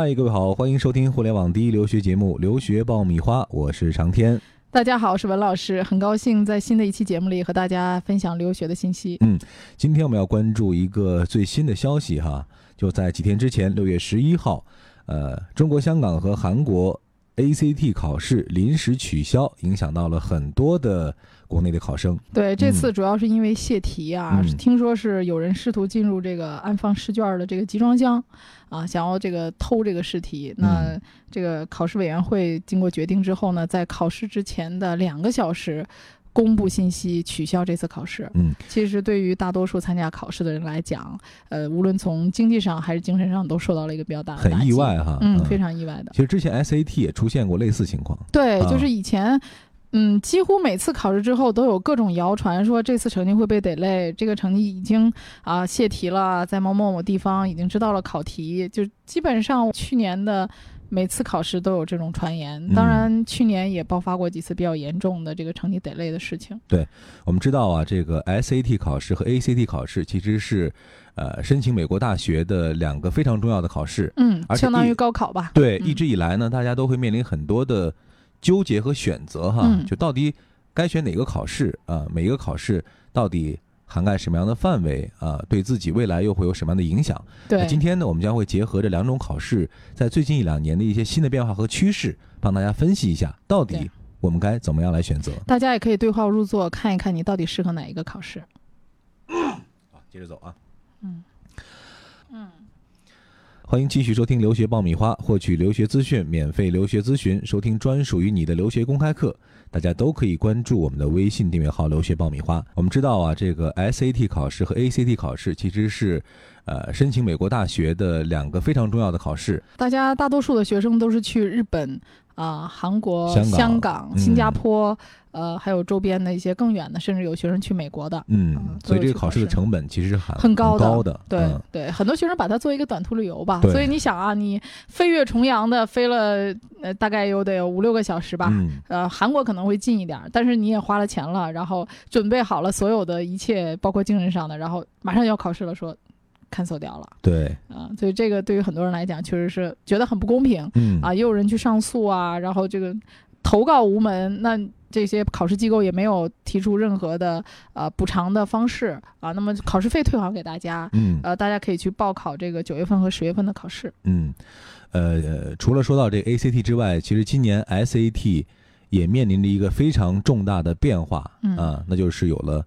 嗨，各位好，欢迎收听互联网第一留学节目《留学爆米花》，我是长天。大家好，我是文老师，很高兴在新的一期节目里和大家分享留学的信息。嗯，今天我们要关注一个最新的消息哈，就在几天之前，六月十一号，呃，中国香港和韩国 ACT 考试临时取消，影响到了很多的。国内的考生对这次主要是因为泄题啊，听说是有人试图进入这个安放试卷的这个集装箱，啊，想要这个偷这个试题。那这个考试委员会经过决定之后呢，在考试之前的两个小时公布信息，取消这次考试。嗯，其实对于大多数参加考试的人来讲，呃，无论从经济上还是精神上，都受到了一个比较大的很意外哈，嗯，非常意外的。其实之前 SAT 也出现过类似情况，对，就是以前。嗯，几乎每次考试之后都有各种谣传，说这次成绩会被 delay，这个成绩已经啊泄题了，在某某某地方已经知道了考题，就基本上去年的每次考试都有这种传言。当然，去年也爆发过几次比较严重的这个成绩 delay 的事情。对，我们知道啊，这个 SAT 考试和 ACT 考试其实是呃申请美国大学的两个非常重要的考试。嗯，相当于高考吧。对，一直以来呢，大家都会面临很多的。纠结和选择哈，就到底该选哪个考试啊？每一个考试到底涵盖什么样的范围啊？对自己未来又会有什么样的影响？对，今天呢，我们将会结合这两种考试在最近一两年的一些新的变化和趋势，帮大家分析一下，到底我们该怎么样来选择？大家也可以对号入座，看一看你到底适合哪一个考试。好，接着走啊。嗯嗯。欢迎继续收听留学爆米花，获取留学资讯、免费留学咨询、收听专属于你的留学公开课，大家都可以关注我们的微信订阅号“留学爆米花”。我们知道啊，这个 SAT 考试和 ACT 考试其实是，呃，申请美国大学的两个非常重要的考试。大家大多数的学生都是去日本。啊，韩国、香港、新加坡，呃，还有周边的一些更远的，甚至有学生去美国的。嗯，所以这个考试的成本其实很很高的。对对，很多学生把它做一个短途旅游吧。所以你想啊，你飞越重洋的飞了，呃，大概有得有五六个小时吧。呃，韩国可能会近一点，但是你也花了钱了，然后准备好了所有的一切，包括精神上的，然后马上要考试了，说。Cancel 掉了，对，啊，所以这个对于很多人来讲，确实是觉得很不公平，嗯，啊，也有人去上诉啊，然后这个投告无门，那这些考试机构也没有提出任何的呃补偿的方式啊，那么考试费退还给大家，嗯，呃，大家可以去报考这个九月份和十月份的考试，嗯，呃，除了说到这个 ACT 之外，其实今年 SAT 也面临着一个非常重大的变化，啊，那就是有了。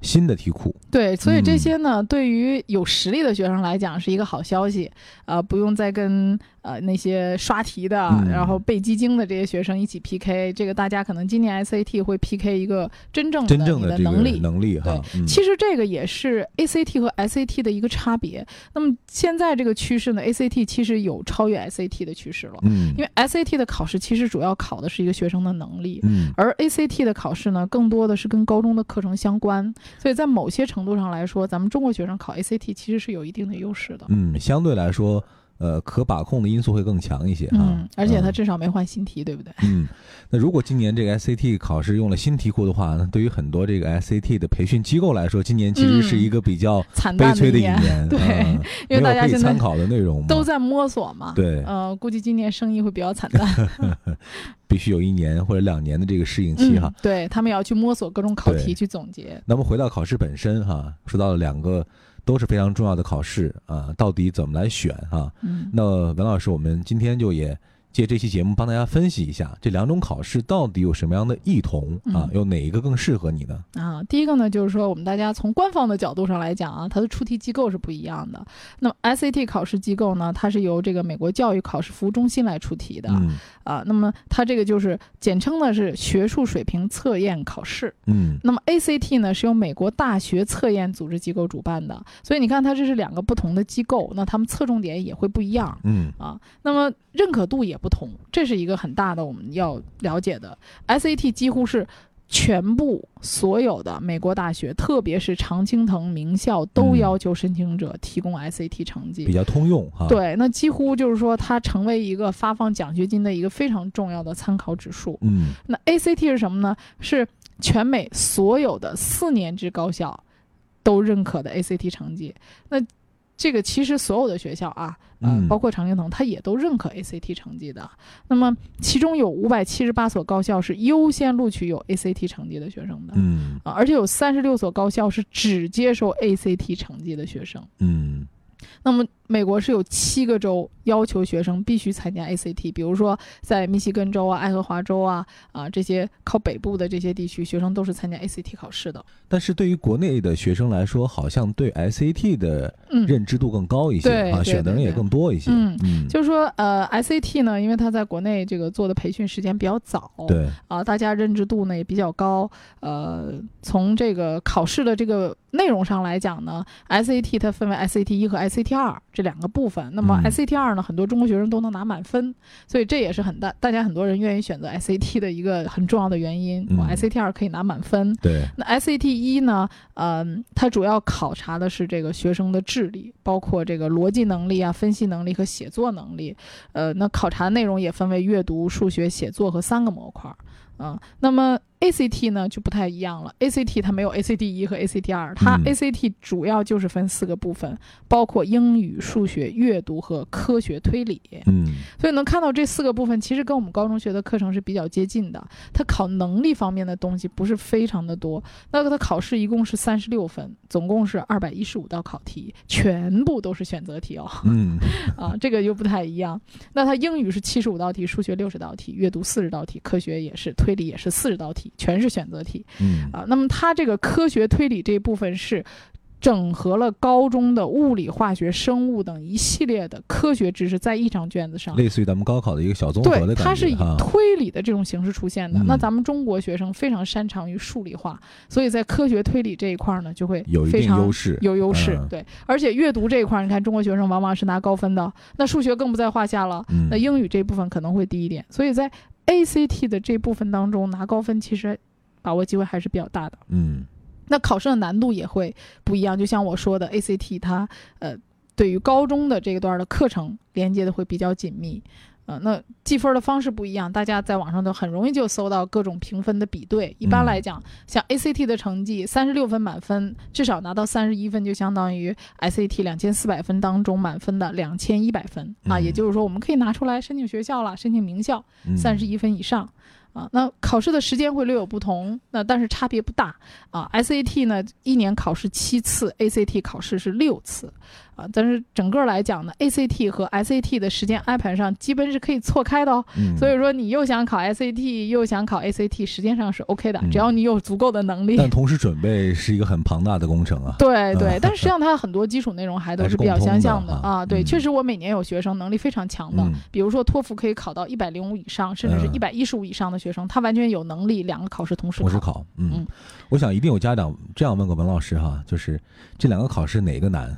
新的题库，对，所以这些呢，对于有实力的学生来讲是一个好消息，呃，不用再跟。呃，那些刷题的，然后背基金的这些学生一起 PK，这个大家可能今年 SAT 会 PK 一个真正真正的能力能力哈。其实这个也是 ACT 和 SAT 的一个差别。那么现在这个趋势呢，ACT 其实有超越 SAT 的趋势了。嗯，因为 SAT 的考试其实主要考的是一个学生的能力，嗯，而 ACT 的考试呢，更多的是跟高中的课程相关。所以在某些程度上来说，咱们中国学生考 ACT 其实是有一定的优势的。嗯，相对来说。呃，可把控的因素会更强一些哈，而且它至少没换新题，对不对？嗯，那如果今年这个 SAT 考试用了新题库的话，那对于很多这个 SAT 的培训机构来说，今年其实是一个比较悲催的一年，对，因为大家现在参考的内容都在摸索嘛，对，呃，估计今年生意会比较惨淡，必须有一年或者两年的这个适应期哈，对他们也要去摸索各种考题去总结。那么回到考试本身哈，说到了两个。都是非常重要的考试啊，到底怎么来选啊？嗯，那文老师，我们今天就也。借这期节目帮大家分析一下这两种考试到底有什么样的异同啊？有哪一个更适合你呢？啊，第一个呢，就是说我们大家从官方的角度上来讲啊，它的出题机构是不一样的。那么 SAT 考试机构呢，它是由这个美国教育考试服务中心来出题的啊。那么它这个就是简称呢是学术水平测验考试。嗯。那么 ACT 呢，是由美国大学测验组织机构主办的。所以你看，它这是两个不同的机构，那他们侧重点也会不一样。嗯。啊，那么认可度也。不同，这是一个很大的我们要了解的。SAT 几乎是全部所有的美国大学，特别是常青藤名校，都要求申请者提供 SAT 成绩，比较通用哈。对，那几乎就是说它成为一个发放奖学金的一个非常重要的参考指数。嗯，那 ACT 是什么呢？是全美所有的四年制高校都认可的 ACT 成绩。那这个其实所有的学校啊，呃，包括常青藤，它也都认可 ACT 成绩的。那么其中有五百七十八所高校是优先录取有 ACT 成绩的学生的，嗯啊，而且有三十六所高校是只接受 ACT 成绩的学生，嗯。那么。美国是有七个州要求学生必须参加 ACT，比如说在密西根州啊、爱荷华州啊啊这些靠北部的这些地区，学生都是参加 ACT 考试的。但是对于国内的学生来说，好像对 SAT 的认知度更高一些啊，选的人也更多一些。嗯嗯，就是说呃，SAT 呢，因为它在国内这个做的培训时间比较早，对啊，大家认知度呢也比较高。呃，从这个考试的这个内容上来讲呢，SAT 它分为 SAT 一和 SAT 二。这两个部分，那么 SAT 二呢？很多中国学生都能拿满分，所以这也是很大，大家很多人愿意选择 SAT 的一个很重要的原因。我 SAT 二可以拿满分。对。那 SAT 一呢？嗯，它主要考察的是这个学生的智力，包括这个逻辑能力啊、分析能力和写作能力。呃，那考察内容也分为阅读、数学、写作和三个模块。啊，那么 ACT 呢就不太一样了。ACT 它没有 ACT 一和 ACT 二，它 ACT 主要就是分四个部分，包括英语、数学、阅读和科学推理。嗯，所以能看到这四个部分其实跟我们高中学的课程是比较接近的。它考能力方面的东西不是非常的多。那个它考试一共是三十六分，总共是二百一十五道考题，全部都是选择题哦。嗯，啊，这个又不太一样。那它英语是七十五道题，数学六十道题，阅读四十道题，科学也是。推理也是四十道题，全是选择题。嗯啊，那么它这个科学推理这一部分是。整合了高中的物理、化学、生物等一系列的科学知识在一张卷子上，类似于咱们高考的一个小综合的感觉。对，它是以推理的这种形式出现的。那咱们中国学生非常擅长于数理化，所以在科学推理这一块呢，就会有一定优势。有优势，对。而且阅读这一块，你看中国学生往往是拿高分的，那数学更不在话下了。那英语这部分可能会低一点，所以在 ACT 的这部分当中拿高分，其实把握机会还是比较大的。嗯。那考试的难度也会不一样，就像我说的，ACT 它呃对于高中的这一段的课程连接的会比较紧密，呃，那计分的方式不一样，大家在网上都很容易就搜到各种评分的比对。一般来讲，像 ACT 的成绩三十六分满分，至少拿到三十一分，就相当于 SAT 两千四百分当中满分的两千一百分啊，也就是说我们可以拿出来申请学校了，申请名校，三十一分以上。啊，那考试的时间会略有不同，那但是差别不大啊。SAT 呢，一年考试七次，ACT 考试是六次。啊，但是整个来讲呢，ACT 和 SAT 的时间安排上基本是可以错开的哦。嗯。所以说，你又想考 SAT，又想考 ACT，时间上是 OK 的，只要你有足够的能力。但同时准备是一个很庞大的工程啊。对对，但实际上它很多基础内容还都是比较相像的啊。对，确实我每年有学生能力非常强的，比如说托福可以考到一百零五以上，甚至是一百一十五以上的学生，他完全有能力两个考试同时同时考。嗯，我想一定有家长这样问过文老师哈，就是这两个考试哪个难？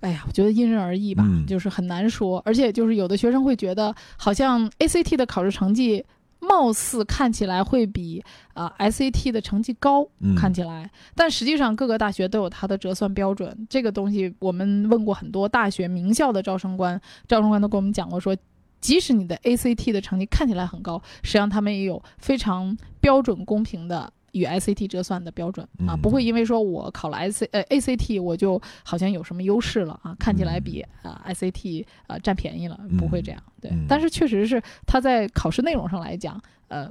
哎呀，我觉得因人而异吧，就是很难说。而且就是有的学生会觉得，好像 ACT 的考试成绩貌似看起来会比啊 SAT 的成绩高，看起来，但实际上各个大学都有它的折算标准。这个东西我们问过很多大学名校的招生官，招生官都跟我们讲过，说即使你的 ACT 的成绩看起来很高，实际上他们也有非常标准公平的。与 SAT 折算的标准啊，不会因为说我考了 S 呃 ACT 我就好像有什么优势了啊，看起来比啊 SAT 啊占便宜了，不会这样。对，但是确实是他在考试内容上来讲，呃，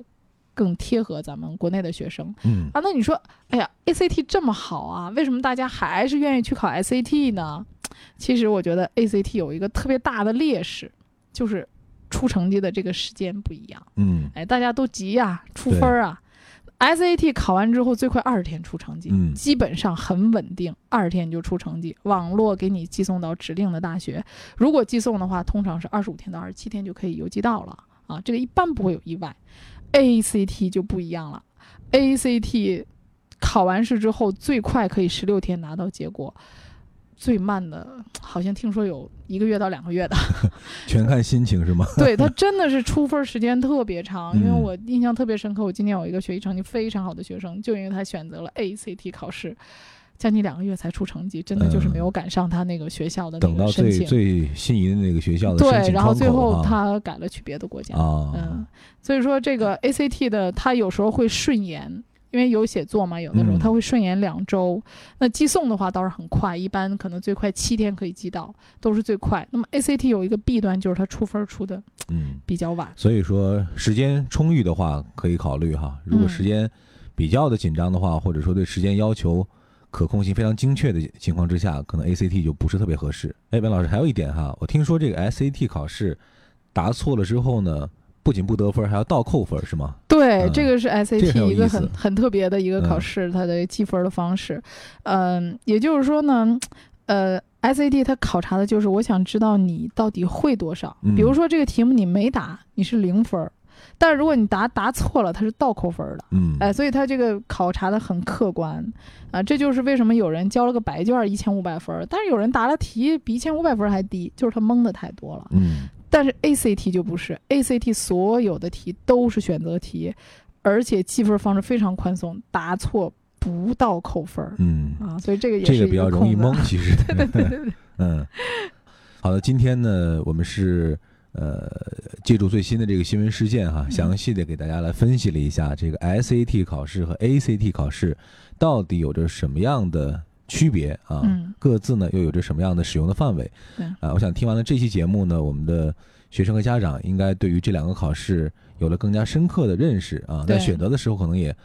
更贴合咱们国内的学生。嗯啊，那你说，哎呀，ACT 这么好啊，为什么大家还是愿意去考 SAT 呢？其实我觉得 ACT 有一个特别大的劣势，就是出成绩的这个时间不一样。嗯，哎，大家都急呀，出分儿啊。SAT 考完之后最快二十天出成绩，基本上很稳定，二十天就出成绩。网络给你寄送到指定的大学，如果寄送的话，通常是二十五天到二十七天就可以邮寄到了啊，这个一般不会有意外。ACT 就不一样了，ACT 考完试之后最快可以十六天拿到结果。最慢的，好像听说有一个月到两个月的，全看心情是吗？对他真的是出分时间特别长，因为我印象特别深刻。我今年有一个学习成绩非常好的学生，就因为他选择了 ACT 考试，将近两个月才出成绩，真的就是没有赶上他那个学校的等到最最心仪的那个学校的对，然后最后他改了去别的国家啊，嗯，所以说这个 ACT 的他有时候会顺延。因为有写作嘛，有的时候它会顺延两周。那寄送的话倒是很快，一般可能最快七天可以寄到，都是最快。那么 ACT 有一个弊端，就是它出分出的嗯比较晚。所以说时间充裕的话可以考虑哈，如果时间比较的紧张的话，或者说对时间要求可控性非常精确的情况之下，可能 ACT 就不是特别合适。哎，文老师还有一点哈，我听说这个 SAT 考试答错了之后呢。不仅不得分，还要倒扣分，是吗？对，这个是 SAT 一个很很特别的一个考试，它的计分的方式。嗯，也就是说呢，呃，SAT 它考察的就是我想知道你到底会多少。比如说这个题目你没答，你是零分儿；但是如果你答答错了，它是倒扣分的。嗯，哎，所以它这个考察的很客观啊，这就是为什么有人交了个白卷一千五百分，但是有人答了题比一千五百分还低，就是他蒙的太多了。嗯。但是 ACT 就不是，ACT 所有的题都是选择题，而且计分方式非常宽松，答错不到扣分儿。嗯啊，所以这个也是这个比较容易蒙，其实。对对对对。嗯，好的，今天呢，我们是呃借助最新的这个新闻事件哈，详细的给大家来分析了一下这个 SAT 考试和 ACT 考试到底有着什么样的。区别啊，各自呢又有着什么样的使用的范围？啊，我想听完了这期节目呢，我们的学生和家长应该对于这两个考试有了更加深刻的认识啊，在选择的时候可能也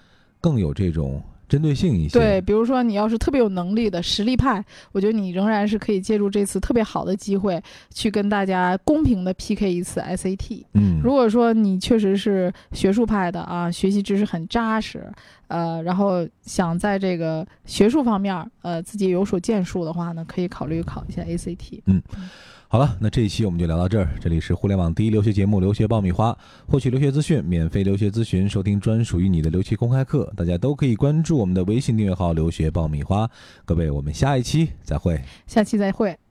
更有这种。针对性一些，对，比如说你要是特别有能力的实力派，我觉得你仍然是可以借助这次特别好的机会，去跟大家公平的 PK 一次 SAT。嗯，如果说你确实是学术派的啊，学习知识很扎实，呃，然后想在这个学术方面呃自己有所建树的话呢，可以考虑考一下 ACT。嗯。好了，那这一期我们就聊到这儿。这里是互联网第一留学节目《留学爆米花》，获取留学资讯，免费留学咨询，收听专属于你的留学公开课，大家都可以关注我们的微信订阅号“留学爆米花”。各位，我们下一期再会。下期再会。